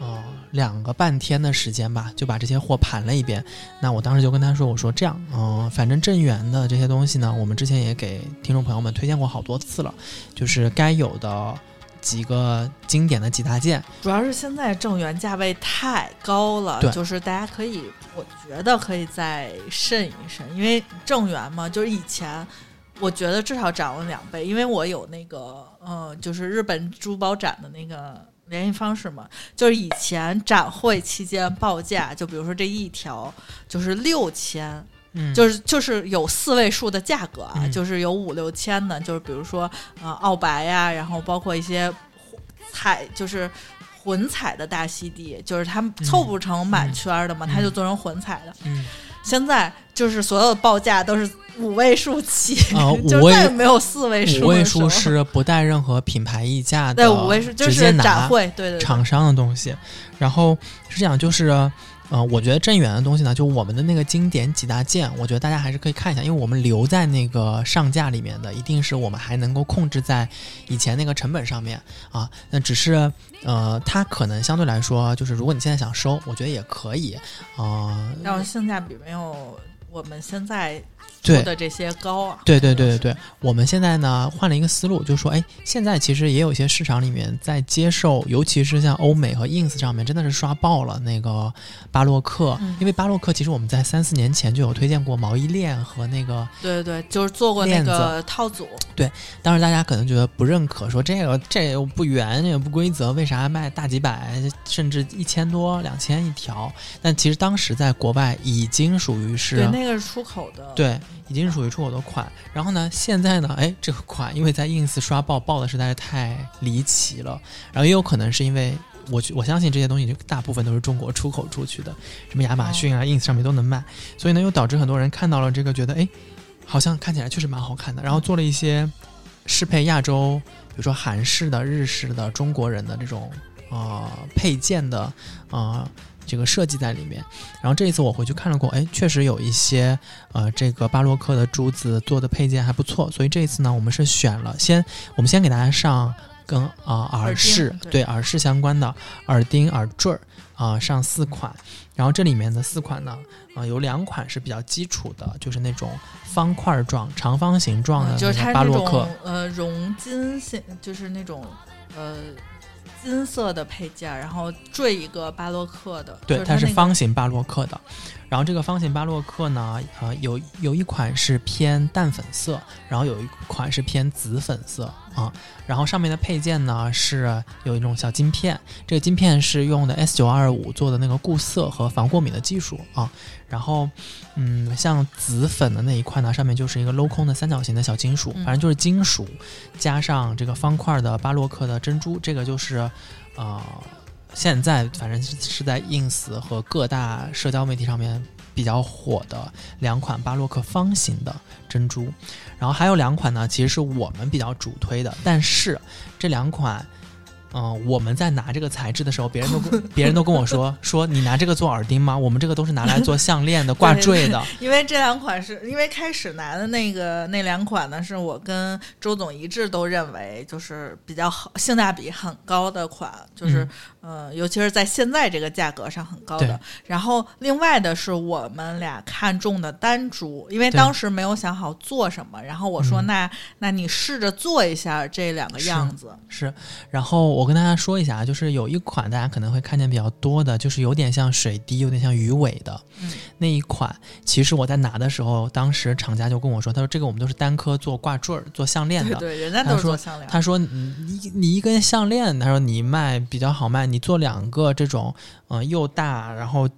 哦、两个半天的时间吧，就把这些货盘了一遍。那我当时就跟他说，我说这样，嗯、反正正源的这些东西呢，我们之前也给听众朋友们推荐过好多次了，就是该有的几个经典的几大件，主要是现在正源价位太高了，就是大家可以，我觉得可以再慎一慎，因为正源嘛，就是以前我觉得至少涨了两倍，因为我有那个呃，就是日本珠宝展的那个。联系方式嘛，就是以前展会期间报价，就比如说这一条就是六千，嗯，就是就是有四位数的价格啊，嗯就是有五六千的，就是比如说呃澳白呀、然后包括一些彩就是混彩的大溪地，就是它凑不成满圈儿的嘛，嗯它就做成混彩的。嗯现在就是所有的报价都是五位数起，*laughs* 啊再也没有四位数。五位数是不带任何品牌溢价的，对五位数，就是直接拿展会，对厂商的东西。然后是这样，就是呃，我觉得镇远的东西呢，就我们的那个经典几大件，我觉得大家还是可以看一下，因为我们留在那个上架里面的，一定是我们还能够控制在以前那个成本上面啊。那只是呃，它可能相对来说，就是如果你现在想收，我觉得也可以啊。然后性价比没有我们现在对做的这些高啊。对对对对对，我们现在呢换了一个思路，就说，哎，现在其实也有一些市场里面在接受，尤其是像欧美和 ins 上面，真的是刷爆了那个巴洛克，嗯因为巴洛克其实我们在三四年前就有推荐过毛衣链和那个，对对对，就是做过那个套组，对当时大家可能觉得不认可，说这个这又不圆，也不规则，为啥卖大几百，甚至一千多、两千一条？但其实当时在国外已经属于是对，那个是出口的。对，已经是属于出口的款。然后呢，现在呢，哎，这个款因为在 ins 刷爆爆的实在是太离奇了，然后也有可能是因为我我相信这些东西就大部分都是中国出口出去的，什么亚马逊啊、ins 上面都能卖，所以呢，又导致很多人看到了这个，觉得哎，好像看起来确实蛮好看的，然后做了一些适配亚洲，比如说韩式的、日式的、中国人的这种呃配件的呃这个设计在里面。然后这一次我回去看了过，哎，确实有一些呃这个巴洛克的珠子做的配件还不错，所以这一次呢，我们是选了先我们先给大家上跟啊、耳耳饰钉对对耳饰相关的耳钉、耳坠儿啊、上四款，然后这里面的四款呢，啊、有两款是比较基础的，就是那种方块状、长方形状的嗯就是那个它那种巴洛克，呃熔金线，就是那种呃金色的配件，然后缀一个巴洛克的，对，它是就是方形巴洛克的。然后这个方形巴洛克呢，呃，有有一款是偏淡粉色，然后有一款是偏紫粉色啊。然后上面的配件呢是有一种小金片，这个金片是用的 S 九二五做的那个固色和防过敏的技术啊。然后，嗯，像紫粉的那一块呢，上面就是一个镂空的三角形的小金属，反正就是金属加上这个方块的巴洛克的珍珠，这个就是，呃，现在反正是是在 ins 和各大社交媒体上面比较火的两款巴洛克方形的珍珠，然后还有两款呢，其实是我们比较主推的，但是这两款嗯、我们在拿这个材质的时候，别人都跟 *laughs* 别人都跟我说 *laughs* 说你拿这个做耳钉吗？我们这个都是拿来做项链的、挂坠的。*laughs* 因为这两款是因为开始拿的那个那两款呢，是我跟周总一致都认为就是比较好，性价比很高的款，就是、呃，尤其是在现在这个价格上很高的。然后另外的是我们俩看中的单珠，因为当时没有想好做什么，然后我说嗯那、那你试着做一下这两个样子，是，然后我跟大家说一下，就是有一款大家可能会看见比较多的，就是有点像水滴，有点像鱼尾的、嗯那一款。其实我在拿的时候，当时厂家就跟我说，他说这个我们都是单颗做挂坠儿、做项链的。对对，人家都是做项链，他说你你你一根项链，他说你卖比较好卖，你做两个这种，嗯、又大然后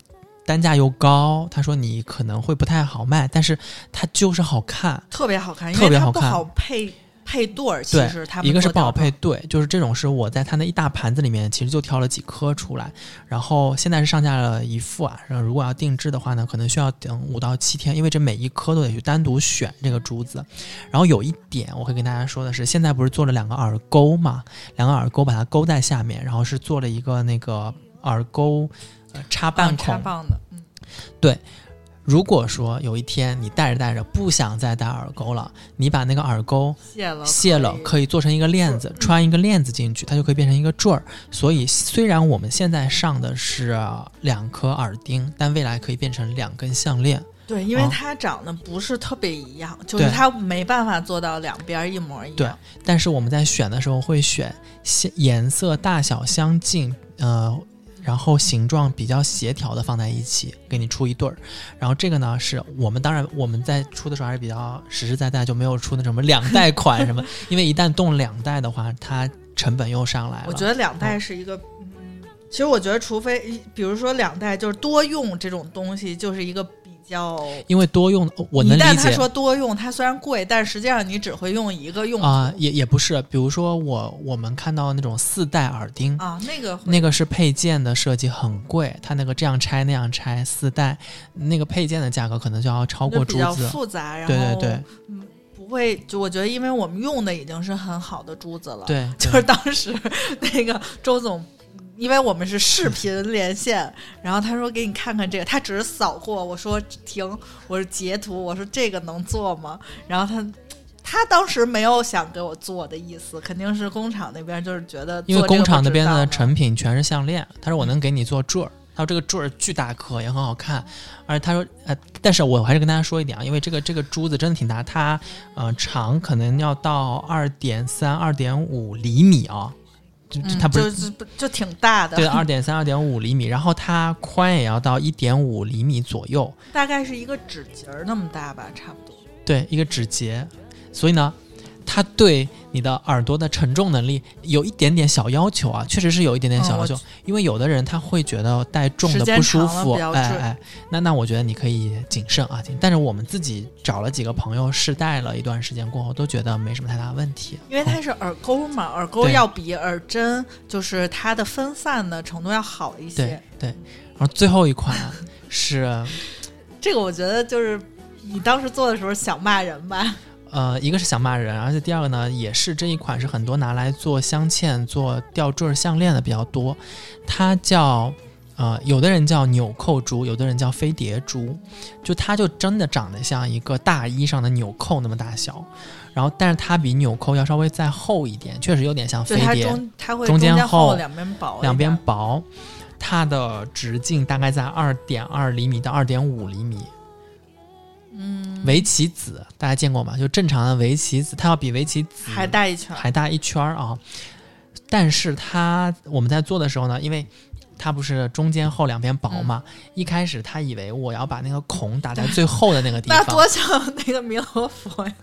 单价又高，他说你可能会不太好卖，但是它就是好看。特别好看，特别好看不好配配对儿，其对实他们一个是不好配对，就是这种是我在他那一大盘子里面，其实就挑了几颗出来，然后现在是上架了一副啊，然后如果要定制的话呢，可能需要等五到七天，因为这每一颗都得去单独选这个珠子。然后有一点我会跟大家说的是，现在不是做了两个耳钩嘛，两个耳钩把它勾在下面，然后是做了一个那个耳钩。呃插半孔，棒的，嗯，如果说有一天你戴着戴着不想再戴耳钩了，你把那个耳钩卸了卸了，可以做成一个链子，穿一个链子进去，它就可以变成一个坠儿。所以虽然我们现在上的是两颗耳钉，但未来可以变成两根项链。对，因为啊它长得不是特别一样，就是它没办法做到两边一模一样。对但是我们在选的时候会选相颜色大小相近，呃，然后形状比较协调的放在一起，给你出一对儿。然后这个呢，是我们当然我们在出的时候还是比较实实在在，就没有出那什么两代款什么，*laughs* 因为一旦动两代的话，它成本又上来了。我觉得两代是一个，嗯，其实我觉得，除非比如说两代就是多用这种东西，就是一个比较。因为多用，我能理解他理解说多用，它虽然贵，但实际上你只会用一个用途啊、也也不是。比如说我我们看到那种四代耳钉，啊，那个那个是配件的设计很贵，它那个这样拆那样拆四代，那个配件的价格可能就要超过珠子比较。复杂，然后对对对嗯，不会，就我觉得，因为我们用的已经是很好的珠子了，对，就是当时那个周总，因为我们是视频连线，*laughs* 然后他说给你看看这个，他只是扫过，我说停，我是截图，我说这个能做吗？然后他。他当时没有想给我做的意思，肯定是工厂那边就是觉得因为工厂那边的成品全是项链，他说我能给你做坠儿。他说这个坠儿巨大颗，也很好看，而且他说，呃，但是我还是跟大家说一点啊，因为这个这个珠子真的挺大，它呃长可能要到二点三、二点五厘米啊，它不是就就就挺大的，对，二点三、二点五厘米，然后它宽也要到一点五厘米左右，大概是一个指节儿那么大吧，差不多。对，一个指节。所以呢，它对你的耳朵的承重能力有一点点小要求啊，确实是有一点点小要求。嗯因为有的人他会觉得戴重的不舒服，哎哎，那那我觉得你可以谨慎啊。谨但是我们自己找了几个朋友试戴了一段时间过后，都觉得没什么太大问题。因为它是耳钩嘛，耳钩要比耳针就是它的分散的程度要好一些对些。对，然后最后一款 *laughs* 是这个我觉得就是你当时做的时候想骂人吧？呃，一个是想骂人，而且第二个呢，也是这一款是很多拿来做镶嵌、做吊坠儿、项链的比较多。它叫呃，有的人叫纽扣珠，有的人叫飞碟珠，就它就真的长得像一个大衣上的纽扣那么大小，然后但是它比纽扣要稍微再厚一点，确实有点像飞碟，中它会中间间厚两边薄，两边薄。它的直径大概在二点二厘米到二点五厘米，嗯围棋子大家见过吗？就正常的围棋子，它要比围棋子还大一圈。还大一圈儿啊。但是它我们在做的时候呢，因为它不是中间厚两边薄嘛，一开始他以为我要把那个孔打在最后的那个地方，*laughs* 那多像那个弥勒佛呀！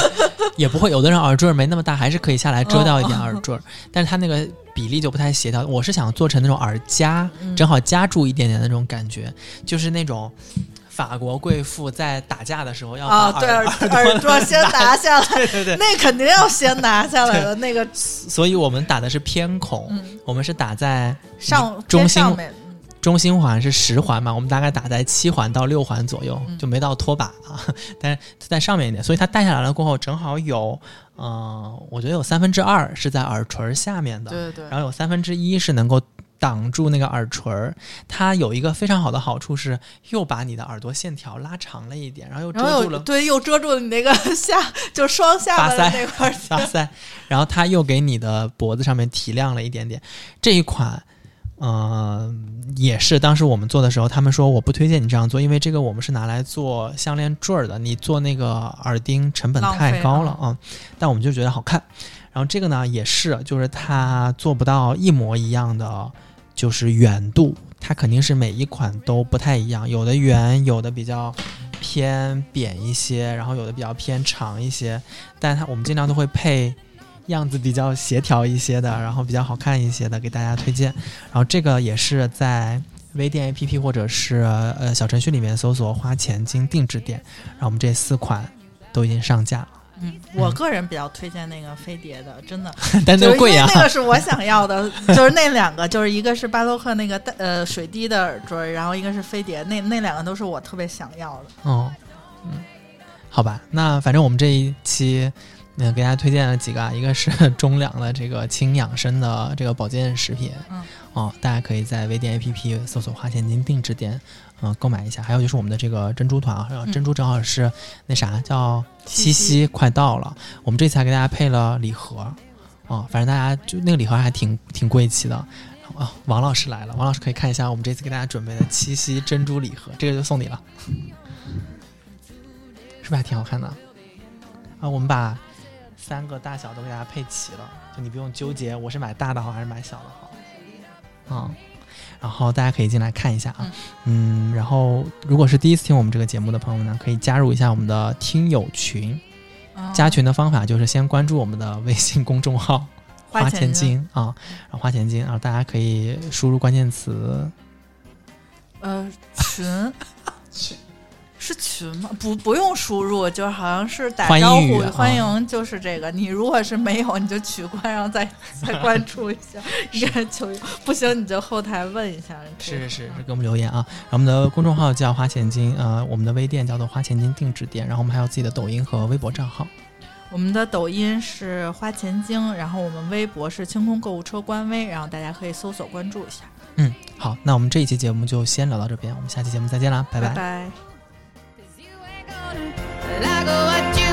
*laughs* 也不会。有的人耳坠儿没那么大，还是可以下来遮掉一点哦耳坠儿，但是它那个比例就不太协调。我是想做成那种耳夹，嗯正好夹住一点点的那种感觉，就是那种。法国贵妇在打架的时候要把啊，耳、对，耳朵 *laughs* 先 *laughs* 拿下来，*laughs* 对对对，那肯定要先拿下来的。那个。所以我们打的是偏孔，嗯，我们是打在上中心上面，中心环是十环嘛，我们大概打在七环到六环左右，嗯。就没到拖把啊，但是在上面一点，所以它戴下来了过后，正好有，呃，我觉得有三分之二是在耳垂儿下面的，对对对。然后有三分之一是能够挡住那个耳垂儿。它有一个非常好的好处是，又把你的耳朵线条拉长了一点，然后又遮住了对又遮住了你那个 *laughs* 下就双下巴的那块儿发腮，然后它又给你的脖子上面提亮了一点点。这一款，呃，也是当时我们做的时候，他们说我不推荐你这样做，因为这个我们是拿来做项链坠儿的，你做那个耳钉成本太高了了啊、但我们就觉得好看。然后这个呢也是，就是它做不到一模一样的，就是圆度，它肯定是每一款都不太一样，有的圆，有的比较偏扁一些，然后有的比较偏长一些，但它我们尽量都会配样子比较协调一些的，然后比较好看一些的给大家推荐。然后这个也是在微店 APP 或者是呃小程序里面搜索“花钱精定制店”，然后我们这四款都已经上架，嗯，我个人比较推荐那个飞碟的，真的，*laughs* 但是因为个贵呀、那个是我想要的，*laughs* 就是那两个，就是一个是巴洛克那个带呃水滴的耳坠，然后一个是飞碟，那那两个都是我特别想要的。哦，嗯，好吧，那反正我们这一期，嗯、给大家推荐了几个啊，一个是 *laughs* 中粮的这个轻养生的这个保健食品，嗯，哦，大家可以在微店 APP 搜索“花钱金定制店”，嗯、购买一下。还有就是我们的这个珍珠团啊，嗯珍珠正好是那啥叫七夕快到了，我们这次还给大家配了礼盒，哦，反正大家就那个礼盒还挺挺贵气的。啊，王老师来了，王老师可以看一下我们这次给大家准备的七夕珍珠礼盒，这个就送你了。*laughs* 是不是还挺好看的？啊，我们把三个大小都给大家配齐了，就你不用纠结我是买大的好还是买小的好。嗯，然后大家可以进来看一下啊，嗯，然后如果是第一次听我们这个节目的朋友们呢，可以加入一下我们的听友群。加群的方法就是先关注我们的微信公众号 *laughs* “花钱花钱精精”啊，然后花钱精，然后大家可以输入关键词呃群 *laughs* 是群吗？不不用输入，就是好像是打招呼欢迎，就是这个。你如果是没有，你就取关，然后再再关注一下，*laughs* 一个人求不行你就后台问一下。是是是，给我们留言啊。然后我们的公众号叫花钱精，呃，我们的微店叫做花钱精定制店，然后我们还有自己的抖音和微博账号。我们的抖音是花钱精，然后我们微博是清空购物车官微，然后大家可以搜索关注一下。嗯，好，那我们这一期节目就先聊到这边，我们下期节目再见啦，拜拜拜拜 Like what you